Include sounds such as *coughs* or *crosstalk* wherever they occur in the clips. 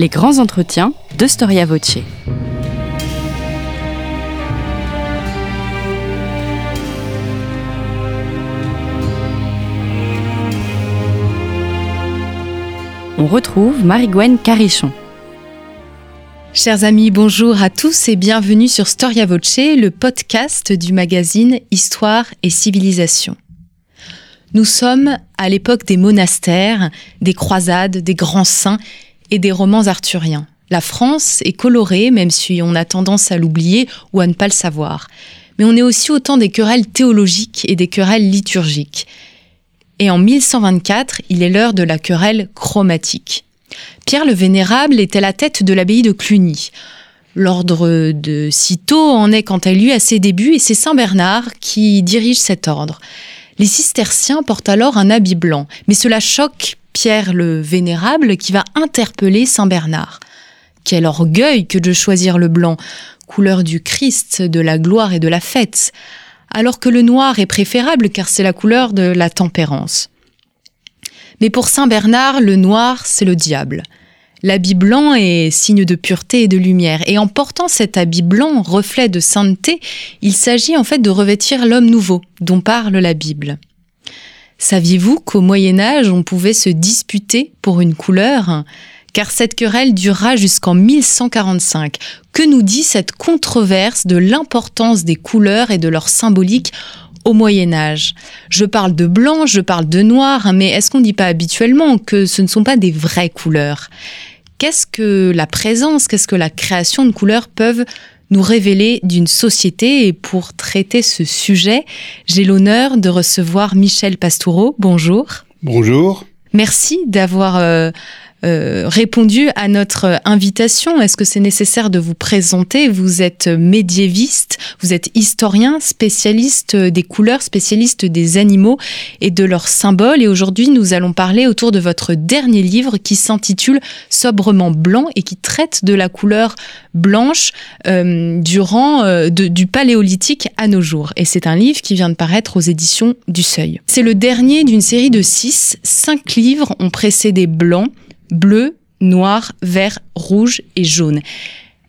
Les grands entretiens de Storia Voce. On retrouve Marie-Gwen Carichon. Chers amis, bonjour à tous et bienvenue sur Storia Voce, le podcast du magazine Histoire et Civilisation. Nous sommes à l'époque des monastères, des croisades, des grands saints et des romans arthuriens. La France est colorée, même si on a tendance à l'oublier ou à ne pas le savoir. Mais on est aussi au temps des querelles théologiques et des querelles liturgiques. Et en 1124, il est l'heure de la querelle chromatique. Pierre le Vénérable était la tête de l'abbaye de Cluny. L'ordre de Cîteaux en est quant à lui à ses débuts et c'est Saint Bernard qui dirige cet ordre. Les cisterciens portent alors un habit blanc, mais cela choque Pierre le Vénérable qui va interpeller Saint Bernard. Quel orgueil que de choisir le blanc, couleur du Christ, de la gloire et de la fête, alors que le noir est préférable car c'est la couleur de la tempérance. Mais pour Saint Bernard, le noir, c'est le diable. L'habit blanc est signe de pureté et de lumière. Et en portant cet habit blanc, reflet de sainteté, il s'agit en fait de revêtir l'homme nouveau, dont parle la Bible. Saviez-vous qu'au Moyen Âge, on pouvait se disputer pour une couleur? Car cette querelle durera jusqu'en 1145. Que nous dit cette controverse de l'importance des couleurs et de leur symbolique au Moyen Âge? Je parle de blanc, je parle de noir, mais est-ce qu'on ne dit pas habituellement que ce ne sont pas des vraies couleurs? Qu'est-ce que la présence, qu'est-ce que la création de couleurs peuvent nous révéler d'une société et pour traiter ce sujet, j'ai l'honneur de recevoir Michel Pastoureau. Bonjour. Bonjour. Merci d'avoir euh, euh, répondu à notre invitation. Est-ce que c'est nécessaire de vous présenter? Vous êtes médiéviste, vous êtes historien, spécialiste des couleurs, spécialiste des animaux et de leurs symboles. Et aujourd'hui, nous allons parler autour de votre dernier livre qui s'intitule Sobrement blanc et qui traite de la couleur blanche euh, durant euh, du paléolithique à nos jours. Et c'est un livre qui vient de paraître aux éditions du Seuil. C'est le dernier d'une série de six. Cinq livres ont précédé Blanc bleu, noir, vert, rouge et jaune.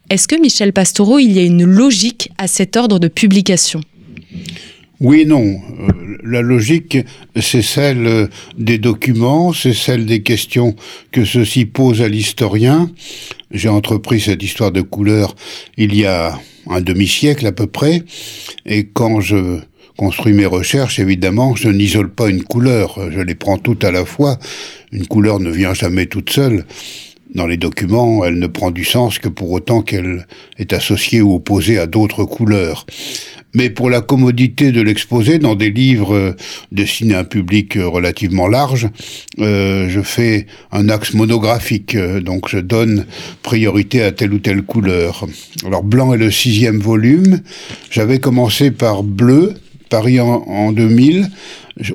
Est-ce que Michel Pastoureau, il y a une logique à cet ordre de publication? Oui non. Euh, la logique, c'est celle des documents, c'est celle des questions que ceci pose à l'historien. J'ai entrepris cette histoire de couleur il y a un demi-siècle à peu près, et quand je construis mes recherches, évidemment, je n'isole pas une couleur, je les prends toutes à la fois. Une couleur ne vient jamais toute seule. Dans les documents, elle ne prend du sens que pour autant qu'elle est associée ou opposée à d'autres couleurs. Mais pour la commodité de l'exposer dans des livres destinés à un public relativement large, euh, je fais un axe monographique, donc je donne priorité à telle ou telle couleur. Alors blanc est le sixième volume. J'avais commencé par bleu, Paris en, 2000,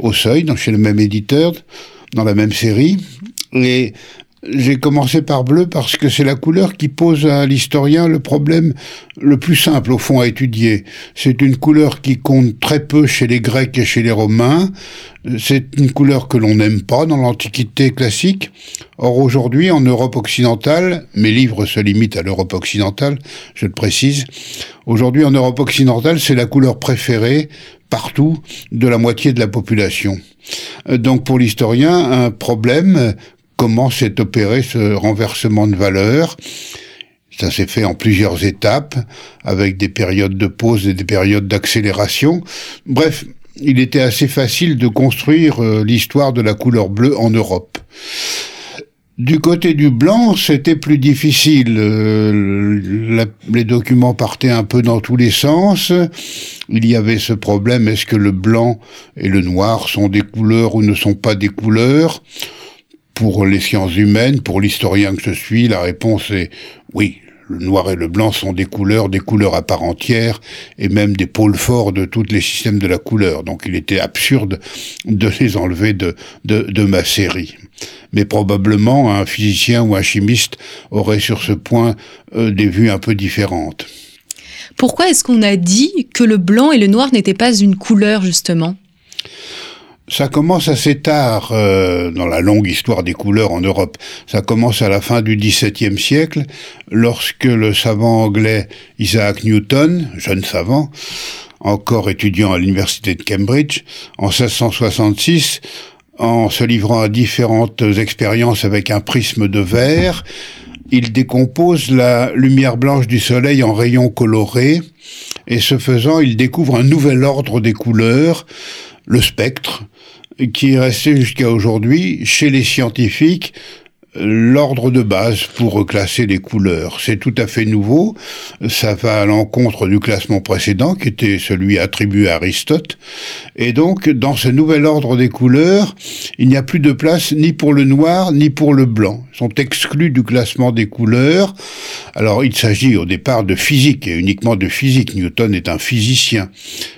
au Seuil, donc chez le même éditeur, dans la même série. Et j'ai commencé par bleu parce que c'est la couleur qui pose à l'historien le problème le plus simple au fond à étudier. C'est une couleur qui compte très peu chez les Grecs et chez les Romains. C'est une couleur que l'on n'aime pas dans l'Antiquité classique. Or aujourd'hui, en Europe occidentale, mes livres se limitent à l'Europe occidentale, je le précise. Aujourd'hui, en Europe occidentale, c'est la couleur préférée partout de la moitié de la population. Donc pour l'historien, un problème comment s'est opéré ce renversement de valeur. Ça s'est fait en plusieurs étapes, avec des périodes de pause et des périodes d'accélération. Bref, il était assez facile de construire euh, l'histoire de la couleur bleue en Europe. Du côté du blanc, c'était plus difficile. Euh, les documents partaient un peu dans tous les sens. Il y avait ce problème, est-ce que le blanc et le noir sont des couleurs ou ne sont pas des couleurs? Pour les sciences humaines, pour l'historien que je suis, la réponse est oui. Le noir et le blanc sont des couleurs, des couleurs à part entière, et même des pôles forts de tous les systèmes de la couleur. Donc il était absurde de les enlever de, de, ma série. Mais probablement un physicien ou un chimiste aurait sur ce point euh, des vues un peu différentes. Pourquoi est-ce qu'on a dit que le blanc et le noir n'étaient pas une couleur, justement? Ça commence assez tard euh, dans la longue histoire des couleurs en Europe. Ça commence à la fin du XVIIe siècle, lorsque le savant anglais Isaac Newton, jeune savant, encore étudiant à l'université de Cambridge, en 1666, en se livrant à différentes expériences avec un prisme de verre, il décompose la lumière blanche du soleil en rayons colorés, et ce faisant, il découvre un nouvel ordre des couleurs, le spectre, qui est resté jusqu'à aujourd'hui chez les scientifiques l'ordre de base pour reclasser les couleurs. C'est tout à fait nouveau. Ça va à l'encontre du classement précédent qui était celui attribué à Aristote. Et donc, dans ce nouvel ordre des couleurs, il n'y a plus de place ni pour le noir ni pour le blanc. Sont exclus du classement des couleurs. Alors, il s'agit au départ de physique et uniquement de physique. Newton est un physicien.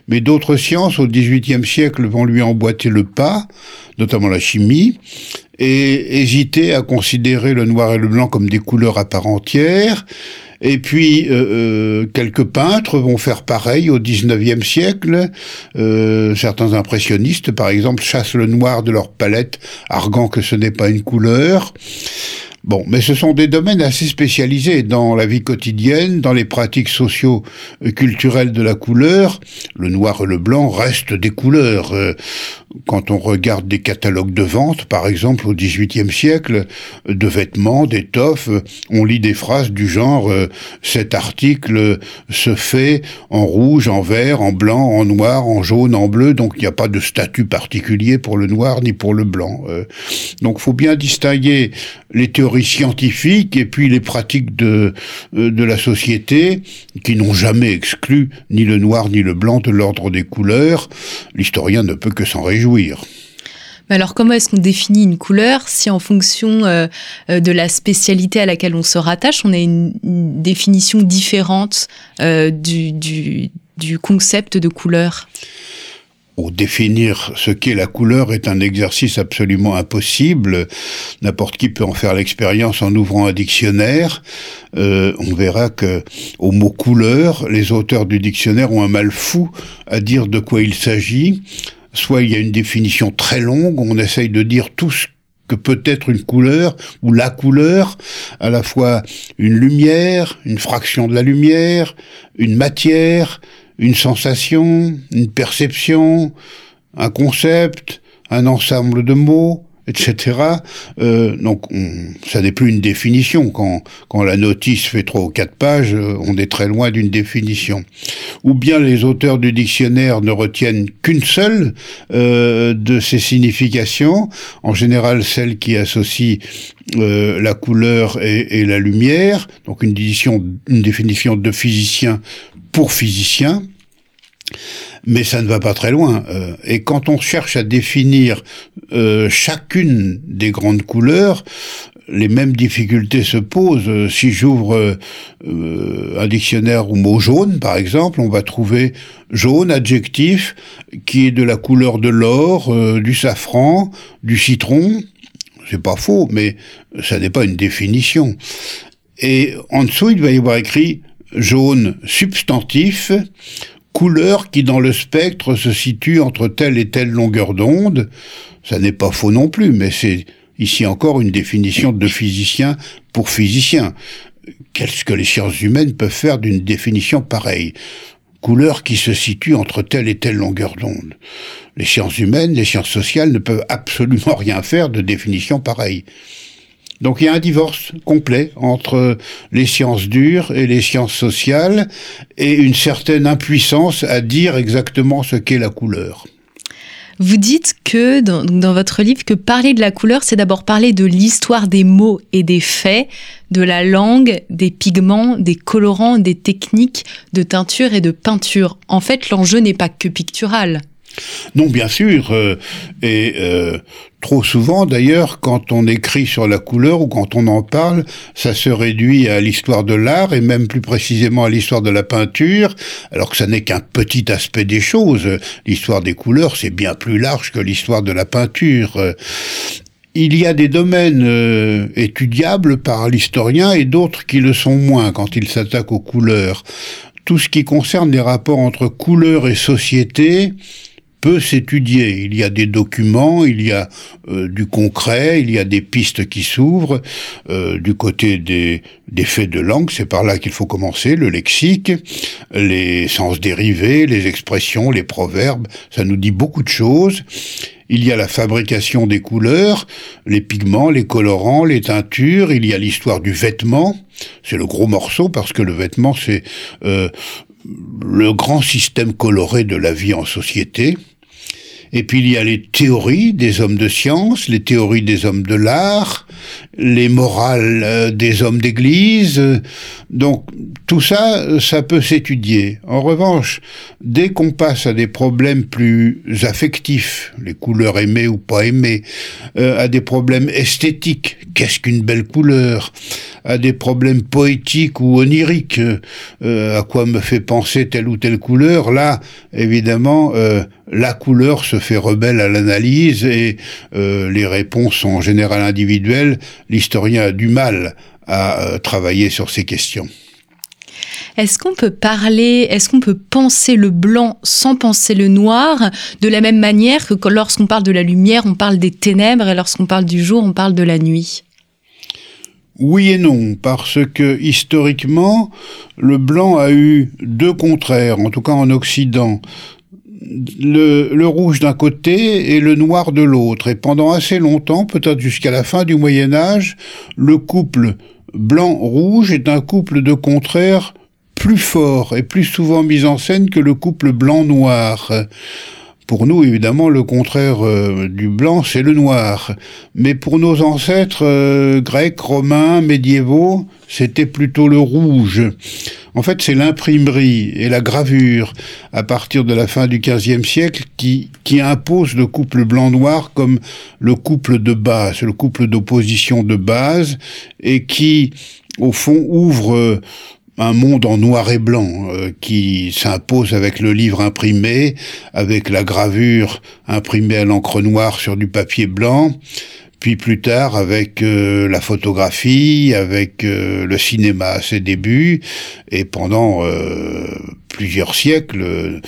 Mais d'autres sciences au XVIIIe siècle vont lui emboîter le pas, notamment la chimie et hésiter à considérer le noir et le blanc comme des couleurs à part entière. Et puis, euh, euh, quelques peintres vont faire pareil au XIXe siècle. Euh, certains impressionnistes, par exemple, chassent le noir de leur palette, arguant que ce n'est pas une couleur. Bon, mais ce sont des domaines assez spécialisés dans la vie quotidienne, dans les pratiques socio-culturelles de la couleur. Le noir et le blanc restent des couleurs. Quand on regarde des catalogues de vente, par exemple au XVIIIe siècle, de vêtements, d'étoffes, on lit des phrases du genre euh, cet article se fait en rouge, en vert, en blanc, en noir, en jaune, en bleu. Donc il n'y a pas de statut particulier pour le noir ni pour le blanc. Euh, donc faut bien distinguer les théories scientifiques et puis les pratiques de, euh, de la société qui n'ont jamais exclu ni le noir ni le blanc de l'ordre des couleurs. L'historien ne peut que s'en réjouir. Mais alors comment est-ce qu'on définit une couleur si en fonction euh, euh, de la spécialité à laquelle on se rattache, on a une, définition différente du, du, du concept de couleur? Ou définir ce qu'est la couleur est un exercice absolument impossible. N'importe qui peut en faire l'expérience en ouvrant un dictionnaire. Euh, on verra que au mot couleur, les auteurs du dictionnaire ont un mal fou à dire de quoi il s'agit. Soit il y a une définition très longue, on essaye de dire tout ce que peut être une couleur ou la couleur, à la fois une lumière, une fraction de la lumière, une matière, une sensation, une perception, un concept, un ensemble de mots, etc. Euh, donc, ça n'est plus une définition. Quand, quand la notice fait trois ou quatre pages, euh, on est très loin d'une définition. Ou bien les auteurs du dictionnaire ne retiennent qu'une seule euh, de ces significations, en général celle qui associe euh, la couleur et, et, la lumière, donc une définition, une définition de physicien pour physicien, mais ça ne va pas très loin. Euh, et quand on cherche à définir euh, chacune des grandes couleurs, les mêmes difficultés se posent. Euh, si j'ouvre un dictionnaire au mot jaune, par exemple, on va trouver jaune, adjectif, qui est de la couleur de l'or, du safran, du citron. C'est pas faux, mais ça n'est pas une définition. Et en dessous, il va y avoir écrit jaune substantif, couleur qui dans le spectre se situe entre telle et telle longueur d'onde. Ça n'est pas faux non plus, mais c'est ici encore une définition de physicien pour physicien. Qu'est-ce que les sciences humaines peuvent faire d'une définition pareille? Couleur qui se situe entre telle et telle longueur d'onde. Les sciences humaines, les sciences sociales ne peuvent absolument *laughs* rien faire de définition pareille. Donc il y a un divorce complet entre les sciences dures et les sciences sociales et une certaine impuissance à dire exactement ce qu'est la couleur. Vous dites que dans, votre livre que parler de la couleur, c'est d'abord parler de l'histoire des mots et des faits, de la langue, des pigments, des colorants, des techniques de teinture et de peinture. En fait, l'enjeu n'est pas que pictural. Non, bien sûr. Euh, et euh, trop souvent, d'ailleurs, quand on écrit sur la couleur ou quand on en parle, ça se réduit à l'histoire de l'art et même plus précisément à l'histoire de la peinture, alors que ça n'est qu'un petit aspect des choses. L'histoire des couleurs, c'est bien plus large que l'histoire de la peinture. Il y a des domaines euh, étudiables par l'historien et d'autres qui le sont moins quand il s'attaque aux couleurs. Tout ce qui concerne les rapports entre couleurs et société, peut s'étudier. Il y a des documents, il y a euh, du concret, il y a des pistes qui s'ouvrent. Euh, du côté des, des faits de langue, c'est par là qu'il faut commencer, le lexique, les sens dérivés, les expressions, les proverbes, ça nous dit beaucoup de choses. Il y a la fabrication des couleurs, les pigments, les colorants, les teintures, il y a l'histoire du vêtement, c'est le gros morceau parce que le vêtement c'est euh, le grand système coloré de la vie en société. Et puis il y a les théories des hommes de science, les théories des hommes de l'art, les morales euh, des hommes d'église. Donc tout ça, ça peut s'étudier. En revanche, dès qu'on passe à des problèmes plus affectifs, les couleurs aimées ou pas aimées, euh, à des problèmes esthétiques, qu'est-ce qu'une belle couleur, à des problèmes poétiques ou oniriques, euh, à quoi me fait penser telle ou telle couleur, là, évidemment, la couleur se fait rebelle à l'analyse et euh, les réponses sont en général individuelles. L'historien a du mal à euh, travailler sur ces questions. Est-ce qu'on peut parler, est-ce qu'on peut penser le blanc sans penser le noir, de la même manière que lorsqu'on parle de la lumière, on parle des ténèbres, et lorsqu'on parle du jour, on parle de la nuit? Oui et non, parce que historiquement, le blanc a eu deux contraires, en tout cas en Occident le, rouge d'un côté et le noir de l'autre. Et pendant assez longtemps, peut-être jusqu'à la fin du Moyen Âge, le couple blanc-rouge est un couple de contraires plus fort et plus souvent mis en scène que le couple blanc-noir. Pour nous, évidemment, le contraire euh, du blanc, c'est le noir. Mais pour nos ancêtres euh, grecs, romains, médiévaux, c'était plutôt le rouge. En fait, c'est l'imprimerie et la gravure, à partir de la fin du XVe siècle, qui, qui impose le couple blanc-noir comme le couple de base, le couple d'opposition de base, et qui, au fond, ouvre un monde en noir et blanc euh, qui s'impose avec le livre imprimé, avec la gravure imprimée à l'encre noire sur du papier blanc, puis plus tard avec euh, la photographie, avec euh, le cinéma à ses débuts, et pendant plusieurs siècles,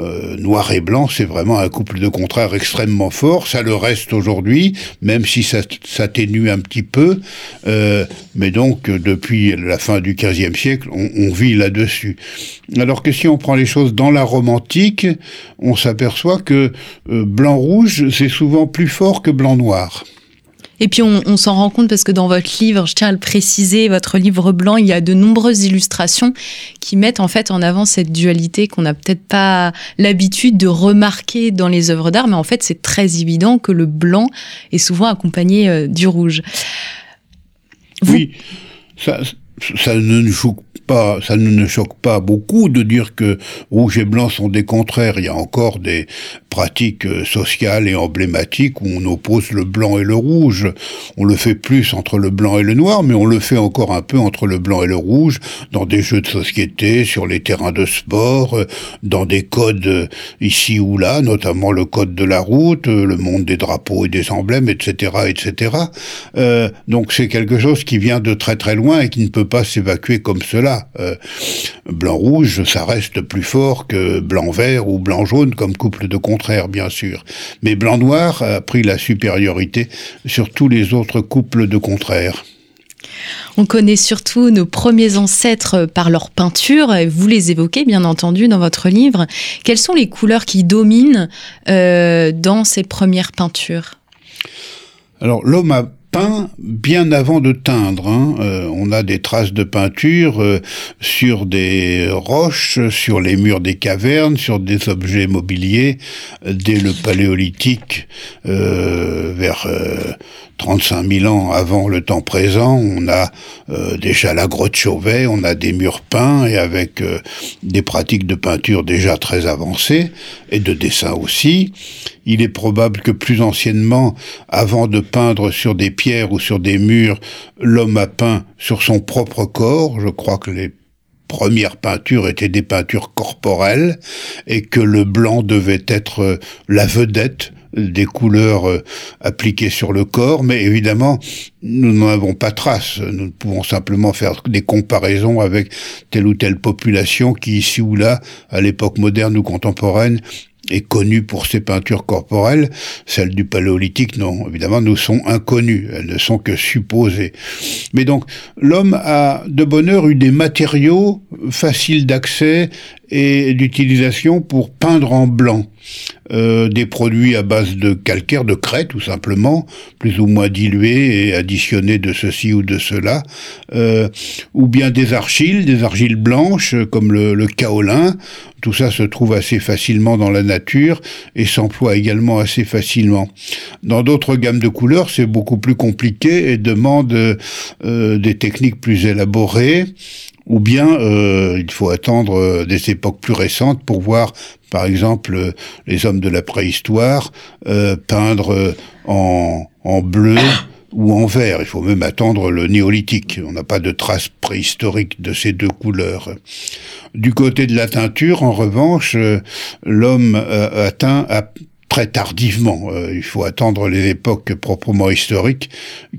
euh, noir et blanc, c'est vraiment un couple de contraires extrêmement fort. Ça le reste aujourd'hui, même si ça s'atténue un petit peu. Euh, mais donc, depuis la fin du XVe siècle, on, on vit là-dessus. Alors que si on prend les choses dans la romantique, on s'aperçoit que euh, blanc-rouge, c'est souvent plus fort que blanc-noir. Et puis on, s'en rend compte parce que dans votre livre, je tiens à le préciser, votre livre blanc, il y a de nombreuses illustrations qui mettent en fait en avant cette dualité qu'on n'a peut-être pas l'habitude de remarquer dans les œuvres d'art, mais en fait c'est très évident que le blanc est souvent accompagné euh, du rouge. Oui, ça, ça ne choque pas, ça ne choque pas beaucoup de dire que rouge et blanc sont des contraires. Il y a encore des pratiques euh, sociales et emblématiques où on oppose le blanc et le rouge. On le fait plus entre le blanc et le noir, mais on le fait encore un peu entre le blanc et le rouge dans des jeux de société, sur les terrains de sport, euh, dans des codes euh, ici ou là, notamment le code de la route, le monde des drapeaux et des emblèmes, etc., etc. Donc c'est quelque chose qui vient de très très loin et qui ne peut pas s'évacuer comme cela. Euh, blanc-rouge, ça reste plus fort que blanc-vert ou blanc-jaune comme couple de bien sûr. Mais blanc-noir a pris la supériorité sur tous les autres couples de contraires. On connaît surtout nos premiers ancêtres par leur peinture. Vous les évoquez, bien entendu, dans votre livre. Quelles sont les couleurs qui dominent euh, dans ces premières peintures? Alors, l'homme a peint bien avant de teindre. Hein. Euh, on a des traces de peinture euh, sur des roches, sur les murs des cavernes, sur des objets mobiliers euh, dès le paléolithique vers 35 000 ans avant le temps présent, on a euh, déjà la grotte Chauvet, on a des murs peints et avec euh, des pratiques de peinture déjà très avancées et de dessin aussi. Il est probable que plus anciennement, avant de peindre sur des pierres ou sur des murs, l'homme a peint sur son propre corps. Je crois que les premières peintures étaient des peintures corporelles et que le blanc devait être euh, la vedette des couleurs euh, appliquées sur le corps, mais évidemment, nous n'en avons pas trace. Nous pouvons simplement faire des comparaisons avec telle ou telle population qui, ici ou là, à l'époque moderne ou contemporaine, est connu pour ses peintures corporelles, celles du paléolithique, non, évidemment, nous sont inconnues, elles ne sont que supposées. Mais donc, l'homme a de bonne heure eu des matériaux faciles d'accès et d'utilisation pour peindre en blanc. Euh, des produits à base de calcaire, de craie tout simplement, plus ou moins dilués et additionnés de ceci ou de cela, euh, ou bien des argiles, des argiles blanches comme le, le kaolin. Tout ça se trouve assez facilement dans la nature et s'emploie également assez facilement. Dans d'autres gammes de couleurs, c'est beaucoup plus compliqué et demande euh, des techniques plus élaborées ou bien euh, il faut attendre euh, des époques plus récentes pour voir, par exemple, euh, les hommes de la préhistoire peindre en, en bleu *coughs* ou en vert. Il faut même attendre le néolithique. On n'a pas de traces préhistoriques de ces deux couleurs. Du côté de la teinture, en revanche, l'homme atteint très tardivement. il faut attendre les époques proprement historiques,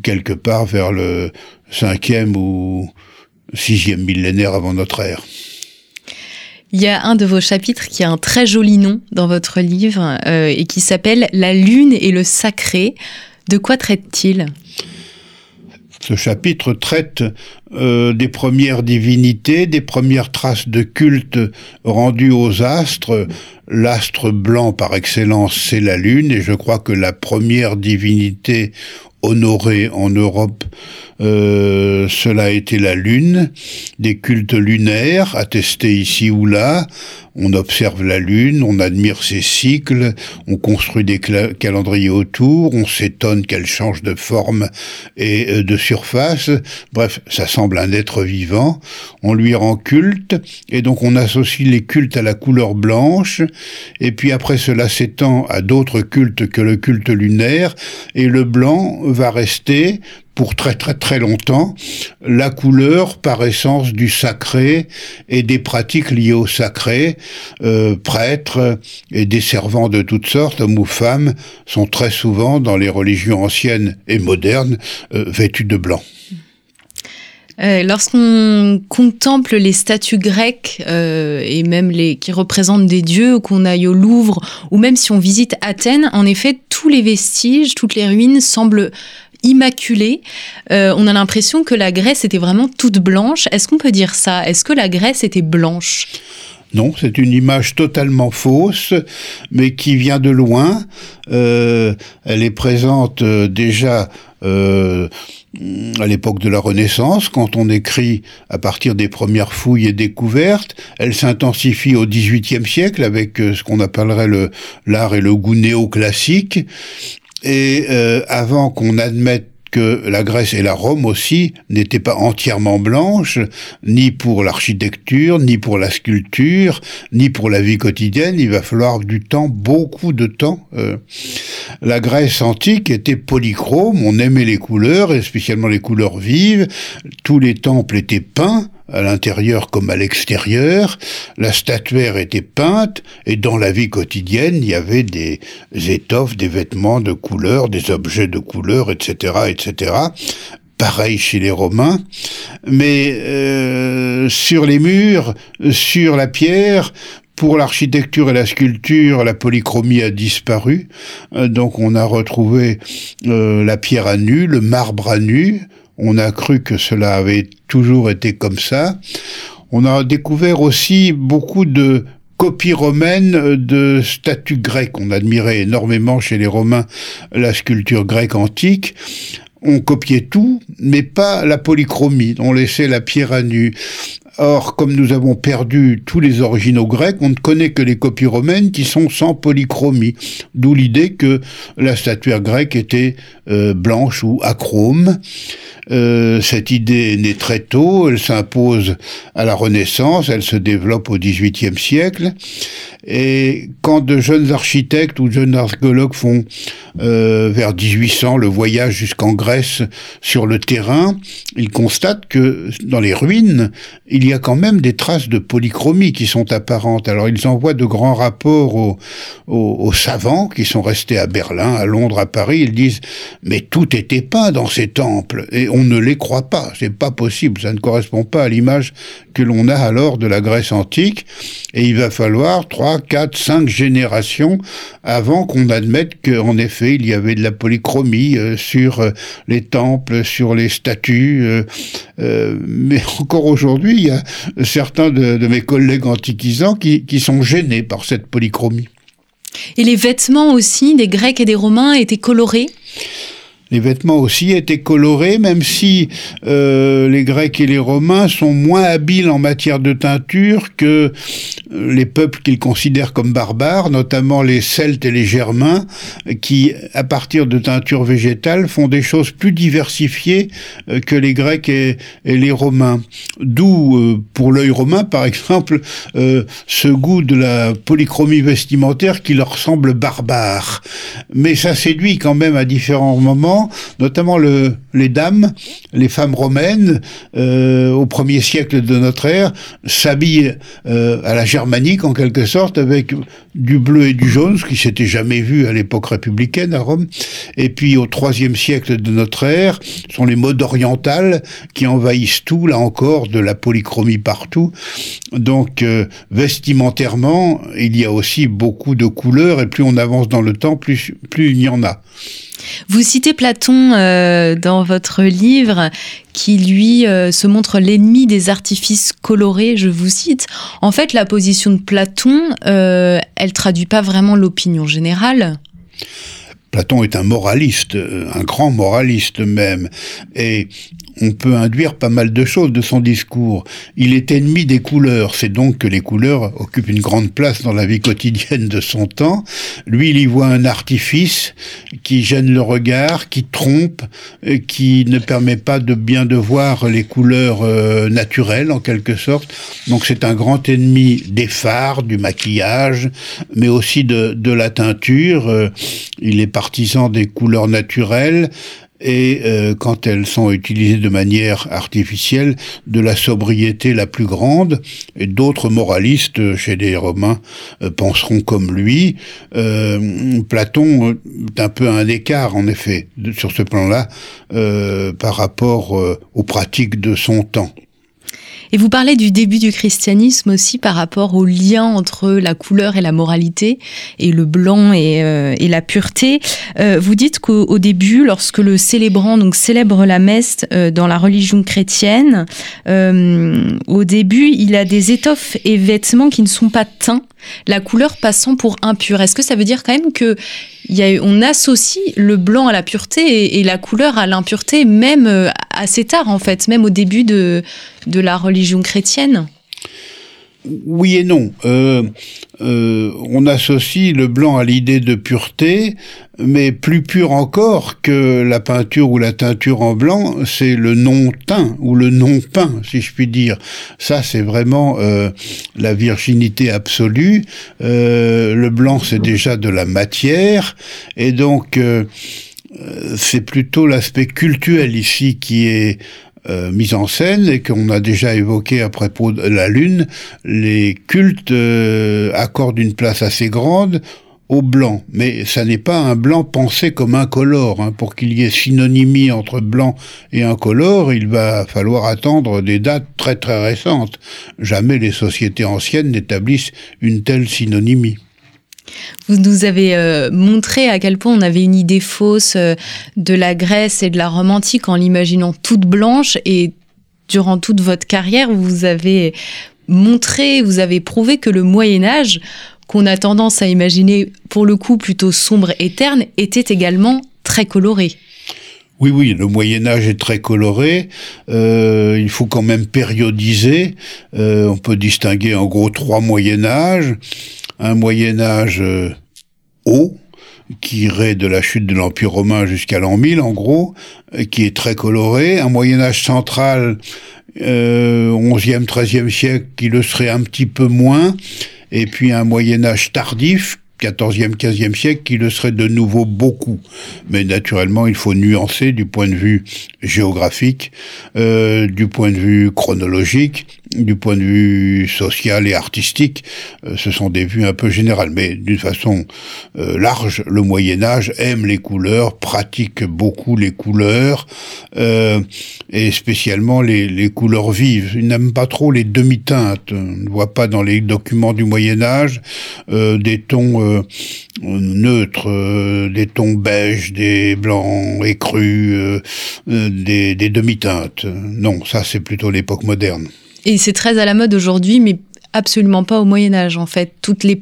quelque part vers le cinquième ou sixième millénaire avant notre ère. Il y a un de vos chapitres qui a un très joli nom dans votre livre euh, et qui s'appelle La Lune et le sacré. De quoi traite-t-il? Ce chapitre traite euh, des premières divinités, des premières traces de culte rendues aux astres. L'astre blanc par excellence, c'est la Lune, et je crois que la première divinité honorée en Europe cela a été la Lune, des cultes lunaires attestés ici ou là. On observe la Lune, on admire ses cycles, on construit des calendriers autour, on s'étonne qu'elle change de forme et euh, de surface. Bref, ça semble un être vivant. On lui rend culte et donc on associe les cultes à la couleur blanche. Et puis après cela s'étend à d'autres cultes que le culte lunaire et le blanc va rester pour très très très longtemps la couleur par essence du sacré et des pratiques liées au sacré. Euh, prêtres et des servants de toutes sortes, hommes ou femmes, sont très souvent dans les religions anciennes et modernes euh, vêtus de blanc. Euh, lorsqu'on contemple les statues grecques et même les qui représentent des dieux, qu'on aille au Louvre ou même si on visite Athènes, en effet, tous les vestiges, toutes les ruines semblent immaculée. Euh, on a l'impression que la Grèce était vraiment toute blanche. Est-ce qu'on peut dire ça? Est-ce que la Grèce était blanche? Non, c'est une image totalement fausse, mais qui vient de loin. Euh, elle est présente euh, déjà à l'époque de la Renaissance, quand on écrit à partir des premières fouilles et découvertes. Elle s'intensifie au XVIIIe siècle avec ce qu'on appellerait le l'art et le goût néoclassique. Et euh, avant qu'on admette que la Grèce et la Rome aussi n'étaient pas entièrement blanches, ni pour l'architecture, ni pour la sculpture, ni pour la vie quotidienne. Il va falloir du temps, beaucoup de temps. Euh. la Grèce antique était polychrome, on aimait les couleurs, et spécialement les couleurs vives. Tous les temples étaient peints à l'intérieur comme à l'extérieur. La statuaire était peinte et dans la vie quotidienne, il y avait des étoffes, des vêtements de couleur, des objets de couleur, etc., etc. Pareil chez les Romains, mais euh, sur les murs, sur la pierre, pour l'architecture et la sculpture, la polychromie a disparu, euh, donc on a retrouvé euh, la pierre à nu, le marbre à nu, on a cru que cela avait toujours été comme ça. On a découvert aussi beaucoup de copies romaines de statues grecques. On admirait énormément chez les Romains la sculpture grecque antique. On copiait tout, mais pas la polychromie. On laissait la pierre à nu. Or, comme nous avons perdu tous les originaux grecs, on ne connaît que les copies romaines qui sont sans polychromie. D'où l'idée que la statuaire grecque était euh, blanche ou achrome. Euh, cette idée est née très tôt, elle s'impose à la Renaissance, elle se développe au XVIIIe siècle. Et quand de jeunes architectes ou jeunes archéologues font euh, vers 1800 le voyage jusqu'en Grèce sur le terrain, ils constatent que dans les ruines, il y a quand même des traces de polychromie qui sont apparentes. Alors ils envoient de grands rapports aux, savants qui sont restés à Berlin, à Londres, à Paris. Ils disent mais tout était peint dans ces temples et on ne les croit pas. C'est pas possible. Ça ne correspond pas à l'image que l'on a alors de la Grèce antique. Et il va falloir trois, quatre, cinq générations avant qu'on admette qu'en effet il y avait de la polychromie euh, sur euh, les temples, sur les statues. Euh, mais *laughs* encore aujourd'hui, il y a certains de, mes collègues antiquisants qui, qui sont gênés par cette polychromie. Et les vêtements aussi des Grecs et des Romains étaient colorés? Les vêtements aussi étaient colorés, même si euh, les Grecs et les Romains sont moins habiles en matière de teinture que euh, les peuples qu'ils considèrent comme barbares, notamment les Celtes et les Germains, qui, à partir de teintures végétales, font des choses plus diversifiées euh, que les Grecs et, les Romains. D'où, pour l'œil romain, par exemple, ce goût de la polychromie vestimentaire qui leur semble barbare. Mais ça séduit quand même à différents moments notamment le, les dames, les femmes romaines, euh, au premier siècle de notre ère, s'habillent euh, à la germanique en quelque sorte, avec du bleu et du jaune, ce qui s'était jamais vu à l'époque républicaine à Rome. Et puis au troisième siècle de notre ère, sont les modes orientales qui envahissent tout, là encore, de la polychromie partout. Donc euh, vestimentairement, il y a aussi beaucoup de couleurs, et plus on avance dans le temps, plus il y en a. Vous citez Platon euh, dans votre livre qui lui euh, se montre l'ennemi des artifices colorés, je vous cite. En fait, la position de Platon, euh, elle traduit pas vraiment l'opinion générale. Platon est un moraliste, un grand moraliste même, et on peut induire pas mal de choses de son discours. Il est ennemi des couleurs, c'est donc que les couleurs occupent une grande place dans la vie quotidienne de son temps. Lui, il y voit un artifice qui gêne le regard, qui trompe, euh, qui ne permet pas de bien de voir les couleurs euh, naturelles en quelque sorte. Donc c'est un grand ennemi des phares, du maquillage, mais aussi de, la teinture. Euh, il est partisan des couleurs naturelles et euh, quand elles sont utilisées de manière artificielle, de la sobriété la plus grande. Et d'autres moralistes chez les Romains euh, penseront comme lui. Euh, Platon est un peu un écart, en effet, sur ce plan-là, par rapport aux pratiques de son temps. Et vous parlez du début du christianisme aussi par rapport au lien entre la couleur et la moralité, et le blanc et, euh, la pureté. Euh, vous dites qu'au début, lorsque le célébrant donc célèbre la messe euh, dans la religion chrétienne, au début, il a des étoffes et vêtements qui ne sont pas teints la couleur passant pour impure. Est-ce que ça veut dire quand même que on associe le blanc à la pureté et, la couleur à l'impureté, même assez tard en fait, même au début de, de la religion chrétienne oui et non. Euh, euh, on associe le blanc à l'idée de pureté, mais plus pur encore que la peinture ou la teinture en blanc, c'est le non-teint ou le non-peint, si je puis dire. Ça, c'est vraiment euh, la virginité absolue. le blanc, c'est déjà de la matière, et donc c'est plutôt l'aspect cultuel ici qui est euh, mise en scène et qu'on a déjà évoqué à propos de la Lune, les cultes euh, accordent une place assez grande au blanc, mais ça n'est pas un blanc pensé comme incolore. Hein. Pour qu'il y ait synonymie entre blanc et incolore, il va falloir attendre des dates très très récentes. Jamais les sociétés anciennes n'établissent une telle synonymie. Vous nous avez euh, montré à quel point on avait une idée fausse euh, de la Grèce et de la Rome antique en l'imaginant toute blanche et durant toute votre carrière, vous avez montré, vous avez prouvé que le Moyen Âge, qu'on a tendance à imaginer pour le coup plutôt sombre et terne, était également très coloré. Oui, oui, le Moyen Âge est très coloré. Euh, il faut quand même périodiser. on peut distinguer en gros trois Moyen Âges un Moyen Âge euh, haut, qui irait de la chute de l'Empire romain jusqu'à l'an 1000 en gros, qui est très coloré, un Moyen Âge central, euh, 11e, 13e siècle, qui le serait un petit peu moins, et puis un Moyen Âge tardif, 14e, 15e siècle, qui le serait de nouveau beaucoup. Mais naturellement, il faut nuancer du point de vue géographique, euh, du point de vue chronologique, du point de vue social et artistique, euh, ce sont des vues un peu générales. Mais d'une façon euh, large, le Moyen Âge aime les couleurs, pratique beaucoup les couleurs, et spécialement les couleurs vives. Il n'aime pas trop les demi-teintes. On ne voit pas dans les documents du Moyen Âge des tons neutres, des tons beiges, des blancs écrus, des, des demi-teintes. Non, ça c'est plutôt l'époque moderne. Et c'est très à la mode aujourd'hui, mais absolument pas au Moyen Âge en fait. Toutes les,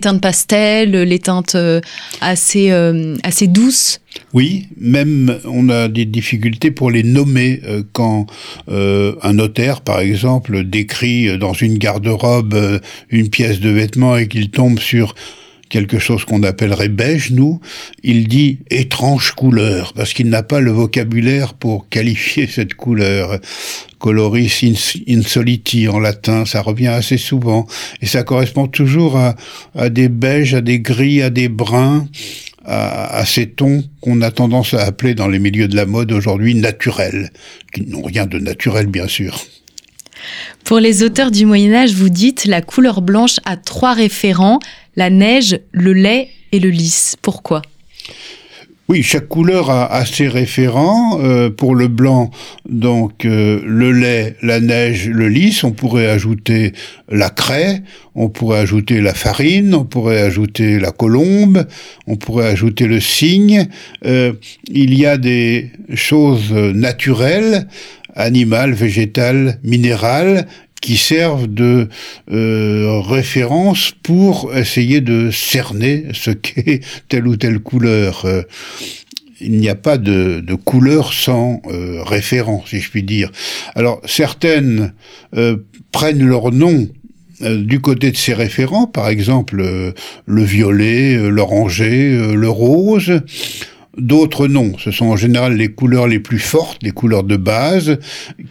teintes pastel, les teintes euh, assez, euh, assez douces. Oui, même on a des difficultés pour les nommer euh, quand un notaire, par exemple, décrit dans une garde-robe une pièce de vêtement et qu'il tombe sur quelque chose qu'on appellerait beige, nous, il dit étrange couleur, parce qu'il n'a pas le vocabulaire pour qualifier cette couleur. Coloris insoliti en latin, ça revient assez souvent, et ça correspond toujours à, des beiges, à des gris, à des bruns, à, ces tons qu'on a tendance à appeler dans les milieux de la mode aujourd'hui naturels, qui n'ont rien de naturel bien sûr. Pour les auteurs du Moyen Âge, vous dites la couleur blanche a trois référents, la neige, le lait et le lys. Pourquoi? Oui, chaque couleur a, ses référents. Euh, pour le blanc, donc euh, le lait, la neige, le lys. On pourrait ajouter la craie, on pourrait ajouter la farine, on pourrait ajouter la colombe, on pourrait ajouter le cygne. Euh, il y a des choses naturelles animales, végétales, minérales, qui servent de euh, référence pour essayer de cerner ce qu'est telle ou telle couleur. Euh, il n'y a pas de, couleur sans euh, référence, si je puis dire. Alors certaines prennent leur nom du côté de ces référents, par exemple le violet, l'oranger, le rose. D'autres non. Ce sont en général les couleurs les plus fortes, les couleurs de base,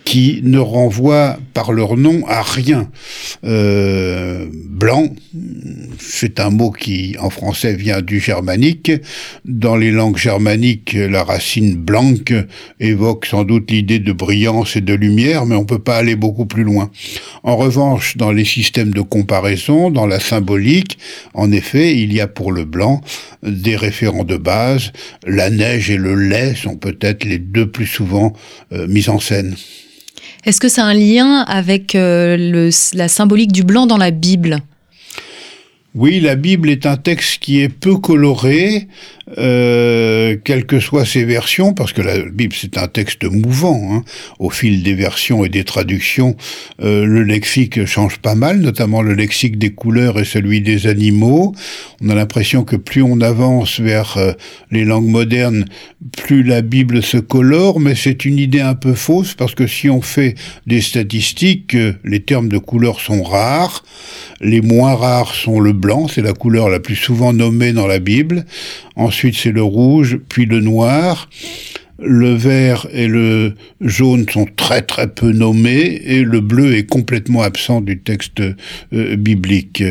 qui ne renvoient par leur nom à rien. Euh, blanc, c'est un mot qui en français vient du germanique. Dans les langues germaniques, la racine blanc évoque sans doute l'idée de brillance et de lumière, mais on peut pas aller beaucoup plus loin. En revanche, dans les systèmes de comparaison, dans la symbolique, en effet, il y a pour le blanc des référents de base, la neige et le lait sont peut-être les deux plus souvent euh, mis en scène. Est-ce que ça a un lien avec euh, la symbolique du blanc dans la Bible? Oui, la Bible est un texte qui est peu coloré, euh, quelles que soient ses versions, parce que la Bible c'est un texte mouvant. Hein. Au fil des versions et des traductions, euh, le lexique change pas mal, notamment le lexique des couleurs et celui des animaux. On a l'impression que plus on avance vers euh, les langues modernes, plus la Bible se colore, mais c'est une idée un peu fausse, parce que si on fait des statistiques, euh, les termes de couleurs sont rares. Les moins rares sont le blanc, c'est la couleur la plus souvent nommée dans la Bible. Ensuite, c'est le rouge, puis le noir. Le vert et le jaune sont très très peu nommés et le bleu est complètement absent du texte euh, biblique.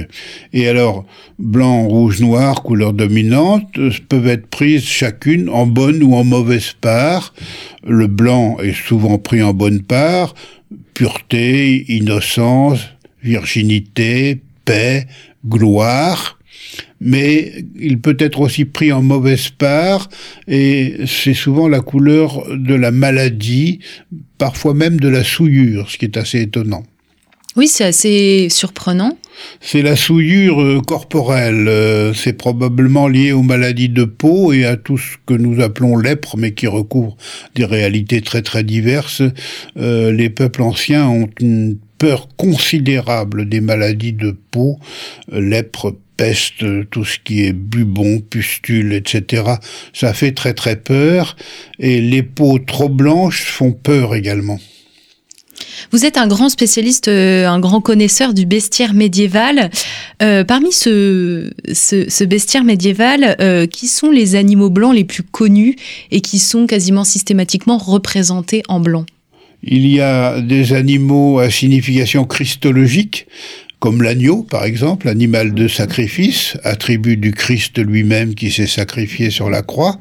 Et alors, blanc, rouge, noir, couleurs dominantes, peuvent être prises chacune en bonne ou en mauvaise part. Le blanc est souvent pris en bonne part, pureté, innocence, virginité, paix, gloire, mais il peut être aussi pris en mauvaise part, et c'est souvent la couleur de la maladie, parfois même de la souillure, ce qui est assez étonnant. Oui, c'est assez surprenant. C'est la souillure euh, corporelle. Euh, c'est probablement lié aux maladies de peau et à tout ce que nous appelons lèpre, mais qui recouvre des réalités très très diverses. Euh, les peuples anciens ont une peur considérable des maladies de peau, lèpre, peste, tout ce qui est bubon, pustule, etc. Ça fait très très peur et les peaux trop blanches font peur également. Vous êtes un grand spécialiste, euh, un grand connaisseur du bestiaire médiéval. Euh, parmi ce, ce, bestiaire médiéval, euh, qui sont les animaux blancs les plus connus et qui sont quasiment systématiquement représentés en blanc? Il y a des animaux à signification christologique, comme l'agneau, par exemple, animal de sacrifice, attribut du Christ lui-même qui s'est sacrifié sur la croix.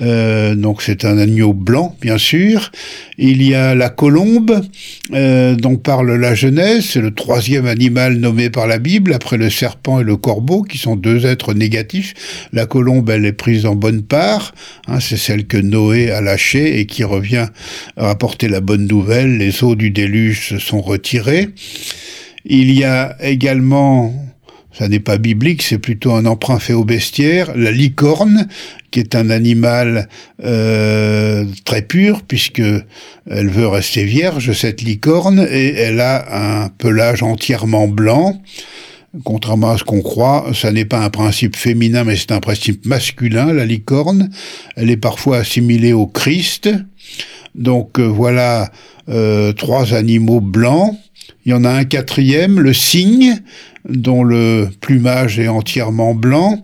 Euh, donc c'est un agneau blanc, bien sûr. Il y a la colombe, euh, dont parle la Genèse, c'est le troisième animal nommé par la Bible, après le serpent et le corbeau, qui sont deux êtres négatifs. La colombe, elle est prise en bonne part, hein, c'est celle que Noé a lâchée et qui revient rapporter la bonne nouvelle, les eaux du déluge se sont retirées. Il y a également ça n'est pas biblique, c'est plutôt un emprunt fait au bestiaire, la licorne, qui est un animal euh, très pur, puisque elle veut rester vierge, cette licorne, et elle a un pelage entièrement blanc. Contrairement à ce qu'on croit, ça n'est pas un principe féminin, mais c'est un principe masculin, la licorne. Elle est parfois assimilée au Christ. Donc euh, voilà euh, trois animaux blancs. Il y en a un quatrième, le cygne, dont le plumage est entièrement blanc.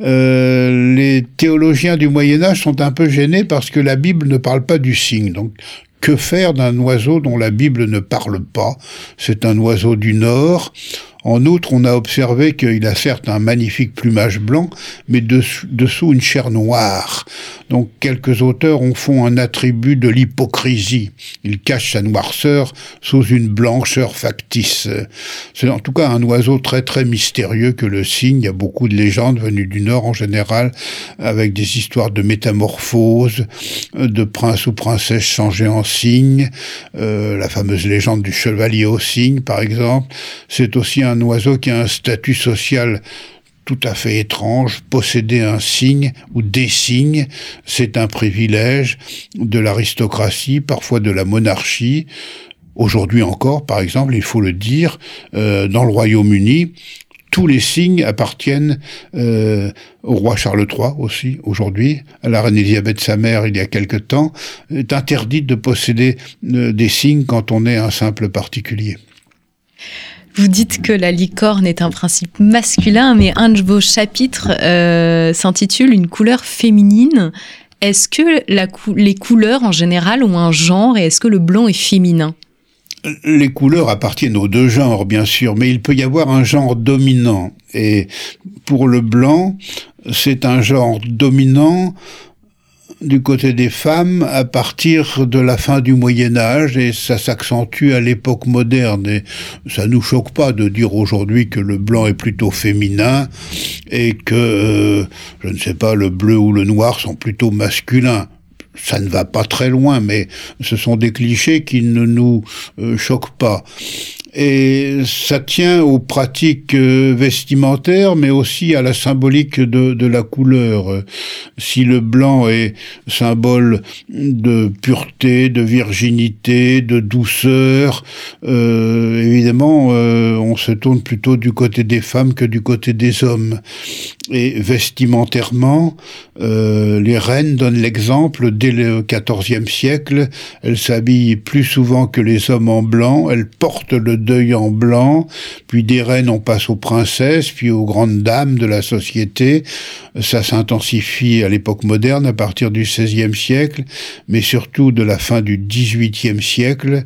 Euh, les théologiens du Moyen Âge sont un peu gênés parce que la Bible ne parle pas du cygne. Donc que faire d'un oiseau dont la Bible ne parle pas? C'est un oiseau du Nord. En outre, on a observé qu'il a certes un magnifique plumage blanc, mais dessous, une chair noire. Donc quelques auteurs en font un attribut de l'hypocrisie. Il cache sa noirceur sous une blancheur factice. C'est en tout cas un oiseau très très mystérieux que le cygne. Il y a beaucoup de légendes venues du Nord en général, avec des histoires de métamorphose, de prince ou princesse changés en cygne, euh, la fameuse légende du chevalier au cygne par exemple. C'est aussi oiseau qui a un statut social tout à fait étrange. Posséder un signe ou des signes, c'est un privilège de l'aristocratie, parfois de la monarchie. Aujourd'hui encore, par exemple, il faut le dire, euh, dans le Royaume-Uni, tous les signes appartiennent euh, au roi Charles III aussi, aujourd'hui, à la reine Elisabeth, sa mère, il y a quelque temps, est interdit de posséder euh, des signes quand on est un simple particulier. Vous dites que la licorne est un principe masculin, mais un de vos chapitres euh, s'intitule Une couleur féminine. Est-ce que les couleurs en général ont un genre et est-ce que le blanc est féminin? Les couleurs appartiennent aux deux genres, bien sûr, mais il peut y avoir un genre dominant. Et pour le blanc, c'est un genre dominant du côté des femmes à partir de la fin du Moyen Âge et ça s'accentue à l'époque moderne. Et ça nous choque pas de dire aujourd'hui que le blanc est plutôt féminin et que, euh, je ne sais pas, le bleu ou le noir sont plutôt masculins ça ne va pas très loin, mais ce sont des clichés qui ne nous euh, choquent pas. Et ça tient aux pratiques euh, vestimentaires, mais aussi à la symbolique de, la couleur. Si le blanc est symbole de pureté, de virginité, de douceur, euh, évidemment, euh, on se tourne plutôt du côté des femmes que du côté des hommes. Et vestimentairement, euh, les reines donnent l'exemple. Dès le XIVe siècle, elles s'habillent plus souvent que les hommes en blanc. Elles portent le deuil en blanc, puis des reines on passe aux princesses, puis aux grandes dames de la société. Ça s'intensifie à l'époque moderne, à partir du XVIe siècle, mais surtout de la fin du XVIIIe siècle,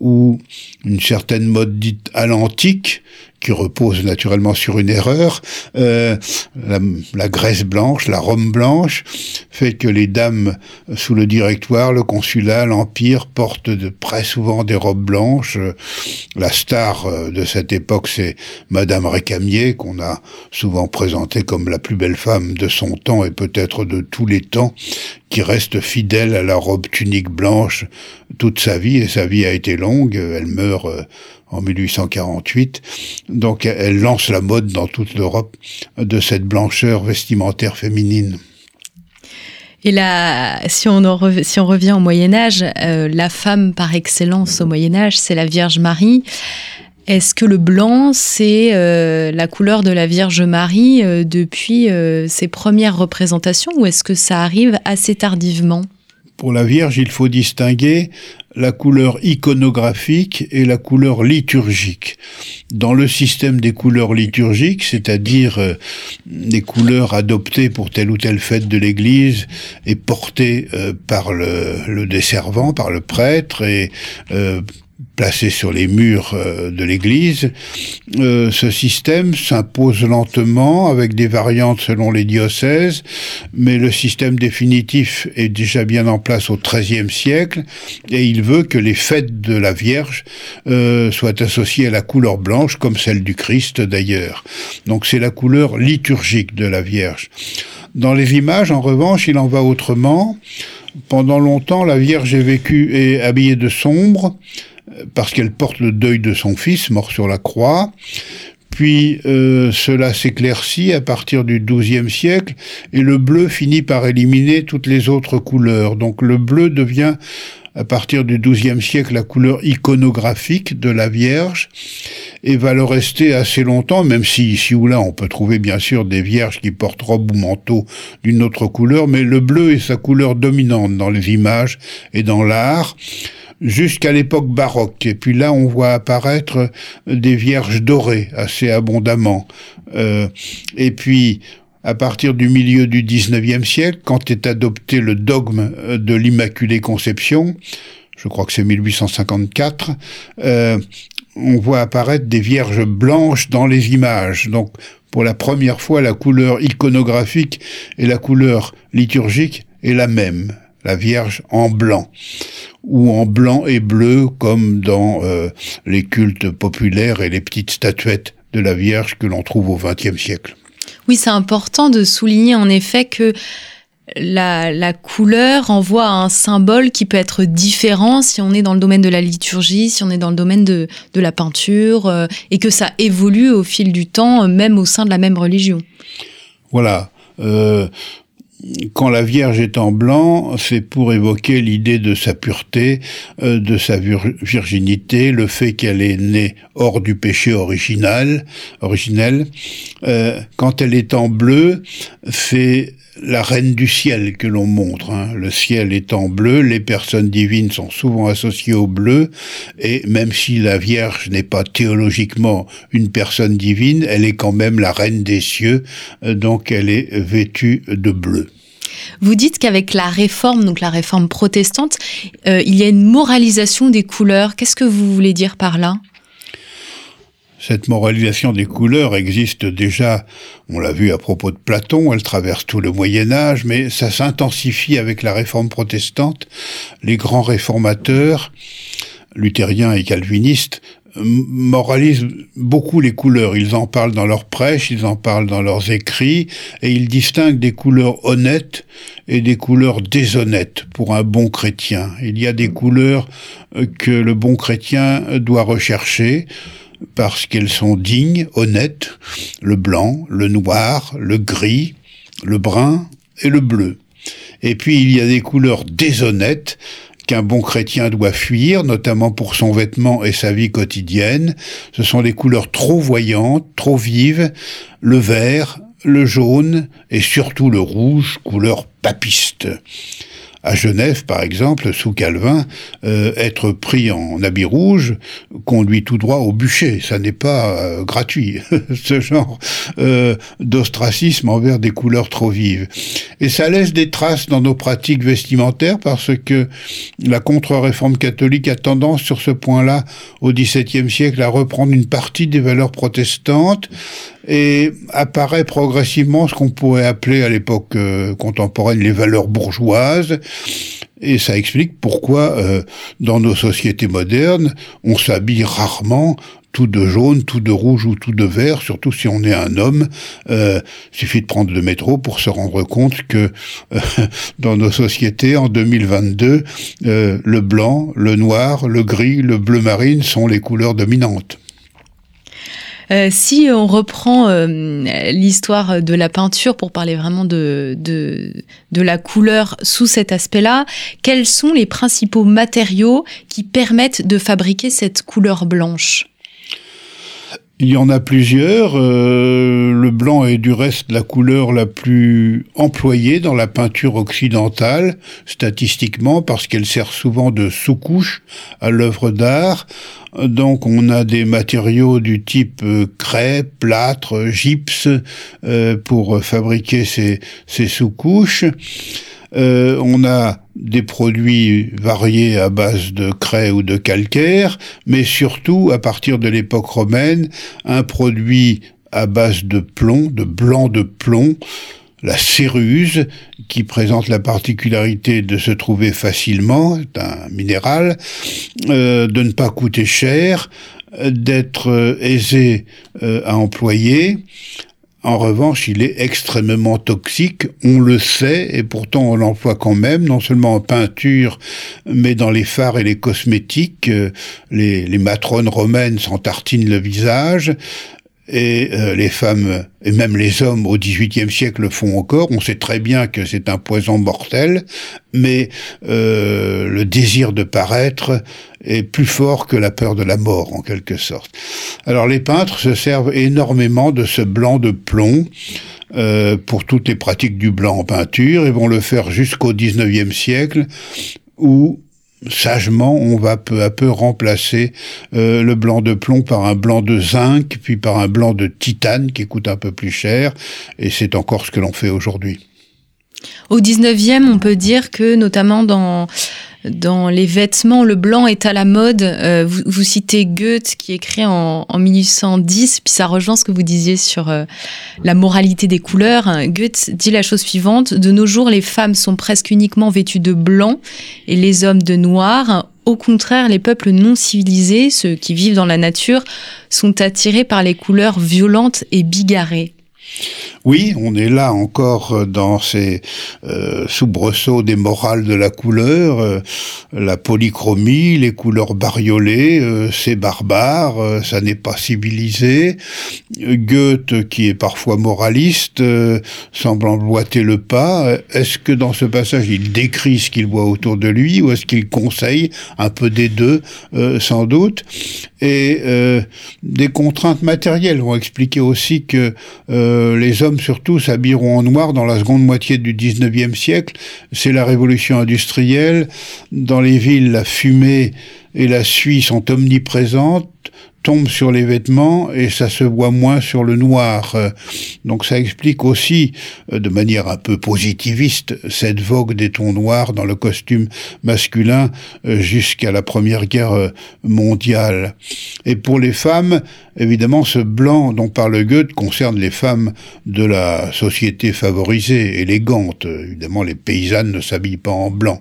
où une certaine mode dite à l'antique, qui repose naturellement sur une erreur, euh, la, graisse blanche, la Rome blanche, fait que les dames sous le directoire, le consulat, l'empire portent très souvent des robes blanches. La star euh, de cette époque, c'est Madame Récamier, qu'on a souvent présentée comme la plus belle femme de son temps et peut-être de tous les temps, qui reste fidèle à la robe tunique blanche toute sa vie, et sa vie a été longue, elle meurt euh, en 1848. Donc elle lance la mode dans toute l'Europe de cette blancheur vestimentaire féminine. Et là, si on, revient au Moyen Âge, euh, la femme par excellence au Moyen Âge, c'est la Vierge Marie. Est-ce que le blanc, c'est euh, la couleur de la Vierge Marie euh, depuis ses premières représentations ou est-ce que ça arrive assez tardivement? Pour la Vierge, il faut distinguer la couleur iconographique et la couleur liturgique. Dans le système des couleurs liturgiques, c'est-à-dire euh, des couleurs adoptées pour telle ou telle fête de l'Église et portées euh, par le, le, desservant, par le prêtre et euh, placé sur les murs euh, de l'église. Euh, ce système s'impose lentement avec des variantes selon les diocèses, mais le système définitif est déjà bien en place au XIIIe siècle et il veut que les fêtes de la Vierge euh, soient associées à la couleur blanche comme celle du Christ d'ailleurs. Donc c'est la couleur liturgique de la Vierge. Dans les images, en revanche, il en va autrement. Pendant longtemps, la Vierge est vécue et habillée de sombre, parce qu'elle porte le deuil de son fils mort sur la croix. Puis euh, cela s'éclaircit à partir du XIIe siècle et le bleu finit par éliminer toutes les autres couleurs. Donc le bleu devient à partir du XIIe siècle la couleur iconographique de la Vierge et va le rester assez longtemps, même si ici ou là on peut trouver bien sûr des vierges qui portent robe ou manteau d'une autre couleur, mais le bleu est sa couleur dominante dans les images et dans l'art jusqu'à l'époque baroque. Et puis là, on voit apparaître des vierges dorées assez abondamment. Euh, et puis, à partir du milieu du XIXe siècle, quand est adopté le dogme de l'Immaculée Conception, je crois que c'est 1854, euh, on voit apparaître des vierges blanches dans les images. Donc, pour la première fois, la couleur iconographique et la couleur liturgique est la même, la Vierge en blanc ou en blanc et bleu comme dans euh, les cultes populaires et les petites statuettes de la Vierge que l'on trouve au XXe siècle. Oui, c'est important de souligner en effet que la, couleur envoie un symbole qui peut être différent si on est dans le domaine de la liturgie, si on est dans le domaine de, la peinture, euh, et que ça évolue au fil du temps, euh, même au sein de la même religion. Voilà. Euh, quand la Vierge est en blanc, c'est pour évoquer l'idée de sa pureté, de sa virginité, le fait qu'elle est née hors du péché original, originel. quand elle est en bleu, c'est la reine du ciel que l'on montre. Hein. Le ciel étant bleu, les personnes divines sont souvent associées au bleu, et même si la Vierge n'est pas théologiquement une personne divine, elle est quand même la reine des cieux, euh, donc elle est vêtue de bleu. Vous dites qu'avec la réforme, donc la réforme protestante, euh, il y a une moralisation des couleurs. Qu'est-ce que vous voulez dire par là? Cette moralisation des couleurs existe déjà, on l'a vu à propos de Platon, elle traverse tout le Moyen Âge, mais ça s'intensifie avec la réforme protestante. Les grands réformateurs, luthériens et calvinistes, moralisent beaucoup les couleurs. Ils en parlent dans leurs prêches, ils en parlent dans leurs écrits, et ils distinguent des couleurs honnêtes et des couleurs déshonnêtes pour un bon chrétien. Il y a des couleurs que le bon chrétien doit rechercher parce qu'elles sont dignes, honnêtes, le blanc, le noir, le gris, le brun et le bleu. Et puis il y a des couleurs déshonnêtes qu'un bon chrétien doit fuir, notamment pour son vêtement et sa vie quotidienne. Ce sont des couleurs trop voyantes, trop vives, le vert, le jaune et surtout le rouge, couleur papiste à Genève, par exemple, sous Calvin, euh, être pris en habit rouge conduit tout droit au bûcher. Ça n'est pas euh, gratuit, *laughs* ce genre euh, d'ostracisme envers des couleurs trop vives. Et ça laisse des traces dans nos pratiques vestimentaires parce que la contre-réforme catholique a tendance sur ce point-là au XVIIe siècle à reprendre une partie des valeurs protestantes et apparaît progressivement ce qu'on pourrait appeler à l'époque euh, contemporaine les valeurs bourgeoises. Et ça explique pourquoi, euh, dans nos sociétés modernes, on s'habille rarement tout de jaune, tout de rouge ou tout de vert, surtout si on est un homme. Euh, suffit de prendre le métro pour se rendre compte que euh, *laughs* dans nos sociétés, en 2022, le blanc, le noir, le gris, le bleu marine sont les couleurs dominantes. Euh, si on reprend euh, l'histoire de la peinture pour parler vraiment de, de, de la couleur sous cet aspect-là, quels sont les principaux matériaux qui permettent de fabriquer cette couleur blanche? Il y en a plusieurs. Euh, le blanc est du reste la couleur la plus employée dans la peinture occidentale, statistiquement, parce qu'elle sert souvent de sous-couche à l'œuvre d'art. Donc on a des matériaux du type euh, craie, plâtre, gypse euh, pour fabriquer ces, ces sous-couches. On a des produits variés à base de craie ou de calcaire, mais surtout, à partir de l'époque romaine, un produit à base de plomb, de blanc de plomb, la céruse, qui présente la particularité de se trouver facilement, c'est un minéral, euh, de ne pas coûter cher, d'être euh, aisé euh, à employer. En revanche, il est extrêmement toxique, on le sait, et pourtant on l'emploie quand même, non seulement en peinture, mais dans les fards et les cosmétiques. Les, les matrones romaines s'en tartinent le visage et euh, les femmes et même les hommes au XVIIIe siècle le font encore. On sait très bien que c'est un poison mortel, mais euh, le désir de paraître est plus fort que la peur de la mort en quelque sorte. Alors les peintres se servent énormément de ce blanc de plomb. Euh, pour toutes les pratiques du blanc en peinture et vont le faire jusqu'au XIXe siècle où sagement, on va peu à peu remplacer euh, le blanc de plomb par un blanc de zinc, puis par un blanc de titane qui coûte un peu plus cher, et c'est encore ce que l'on fait aujourd'hui. Au 19e, on peut dire que notamment dans dans les vêtements, le blanc est à la mode. Euh, vous, citez Goethe qui écrit en, en, 1810, puis ça rejoint ce que vous disiez sur euh, la moralité des couleurs. Goethe dit la chose suivante de nos jours, les femmes sont presque uniquement vêtues de blanc et les hommes de noir. Au contraire, les peuples non civilisés, ceux qui vivent dans la nature, sont attirés par les couleurs violentes et bigarrées. Oui, on est là encore euh, dans ces euh, soubresauts des morales de la couleur, euh, la polychromie, les couleurs bariolées, c'est barbare, ça n'est pas civilisé. Goethe, qui est parfois moraliste, semble emboîter le pas. Est-ce que dans ce passage, il décrit ce qu'il voit autour de lui ou est-ce qu'il conseille un peu des deux, sans doute? Et des contraintes matérielles vont expliquer aussi que les hommes surtout s'habilleront en noir dans la seconde moitié du 19e siècle. C'est la révolution industrielle. Dans les villes, la fumée et la suie sont omniprésentes tombe sur les vêtements et ça se voit moins sur le noir. Donc ça explique aussi, euh, de manière un peu positiviste, cette vogue des tons noirs dans le costume masculin euh, jusqu'à la Première Guerre euh, mondiale. Et pour les femmes, évidemment, ce blanc dont parle Goethe concerne les femmes de la société favorisée, élégante. Évidemment, les paysannes ne s'habillent pas en blanc.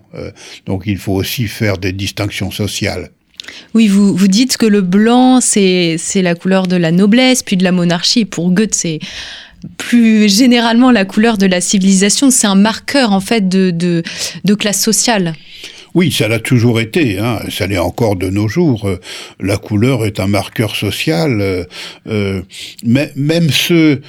Donc il faut aussi faire des distinctions sociales. Oui, vous, vous dites que le blanc, c'est la couleur de la noblesse, puis de la monarchie. Pour Goethe, c'est plus généralement la couleur de la civilisation. C'est un marqueur, en fait, de, de, de classe sociale. Oui, ça l'a toujours été, hein. ça l'est encore de nos jours. Euh, la couleur est un marqueur social. Euh, euh mais même ceux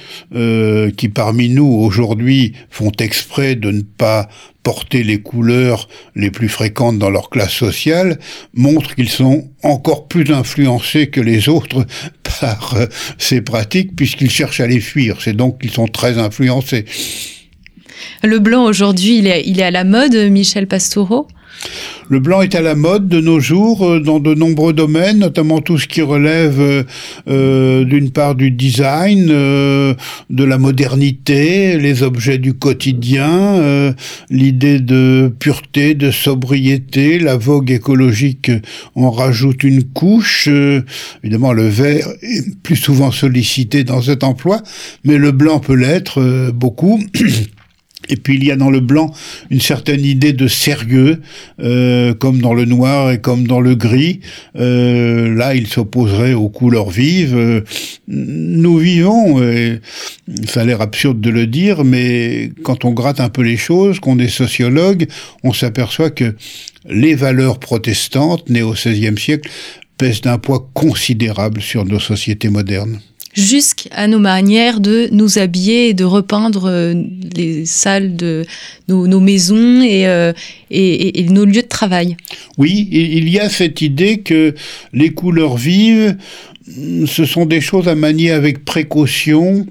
qui parmi nous aujourd'hui font exprès de ne pas porter les couleurs les plus fréquentes dans leur classe sociale montrent qu'ils sont encore plus influencés que les autres *laughs* par ces pratiques puisqu'ils cherchent à les fuir. C'est donc qu'ils sont très influencés. Le blanc aujourd'hui, il est à la mode, Michel Pastoureau? Le blanc est à la mode de nos jours euh, dans de nombreux domaines, notamment tout ce qui relève euh, euh, d'une part du design, de la modernité, les objets du quotidien, l'idée de pureté, de sobriété, la vogue écologique en rajoute une couche. évidemment, le vert est plus souvent sollicité dans cet emploi, mais le blanc peut l'être beaucoup. *clears throat* Et puis il y a dans le blanc une certaine idée de sérieux, euh, comme dans le noir et comme dans le gris. Euh, là, il s'opposerait aux couleurs vives. Euh, nous vivons, et ça a l'air absurde de le dire, mais quand on gratte un peu les choses, qu'on est sociologue, on s'aperçoit que les valeurs protestantes, nées au XVIe siècle, pèsent d'un poids considérable sur nos sociétés modernes jusqu'à nos manières de nous habiller et de repeindre euh, les salles de nos, maisons euh, et, et, nos lieux de travail. Oui, il y a cette idée que les couleurs vives ce sont des choses à manier avec précaution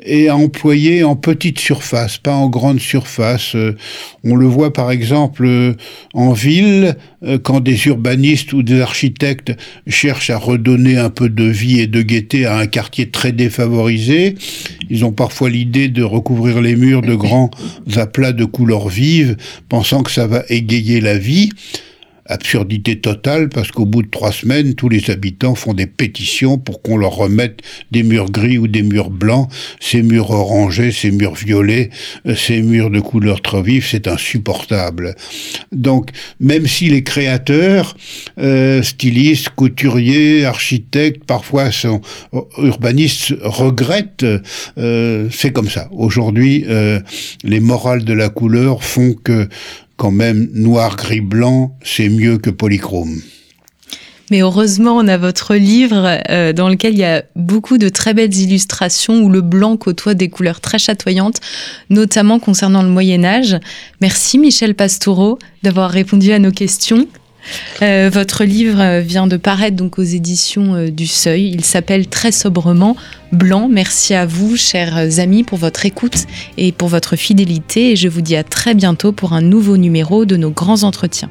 et à employer en petite surface, pas en grande surface. Euh, on le voit par exemple euh, en ville, euh, quand des urbanistes ou des architectes cherchent à redonner un peu de vie et de gaieté à un quartier très défavorisé. Ils ont parfois l'idée de recouvrir les murs de grands aplats de couleurs vives, pensant que ça va égayer la vie absurdité totale parce qu'au bout de trois semaines, tous les habitants font des pétitions pour qu'on leur remette des murs gris ou des murs blancs, ces murs orangés, ces murs violets, euh, ces murs de couleurs trop vives, c'est insupportable. Donc, même si les créateurs, euh, stylistes, couturiers, architectes, parfois sont euh, urbanistes, regrettent, c'est comme ça. Aujourd'hui, les morales de la couleur font que quand même noir, gris, blanc, c'est mieux que polychrome. Mais heureusement, on a votre livre euh, dans lequel il y a beaucoup de très belles illustrations où le blanc côtoie des couleurs très chatoyantes, notamment concernant le Moyen Âge. Merci Michel Pastoureau d'avoir répondu à nos questions. Euh, votre livre vient de paraître donc aux éditions euh, du Seuil. Il s'appelle très sobrement Blanc. Merci à vous, chers amis, pour votre écoute et pour votre fidélité. Et je vous dis à très bientôt pour un nouveau numéro de nos grands entretiens.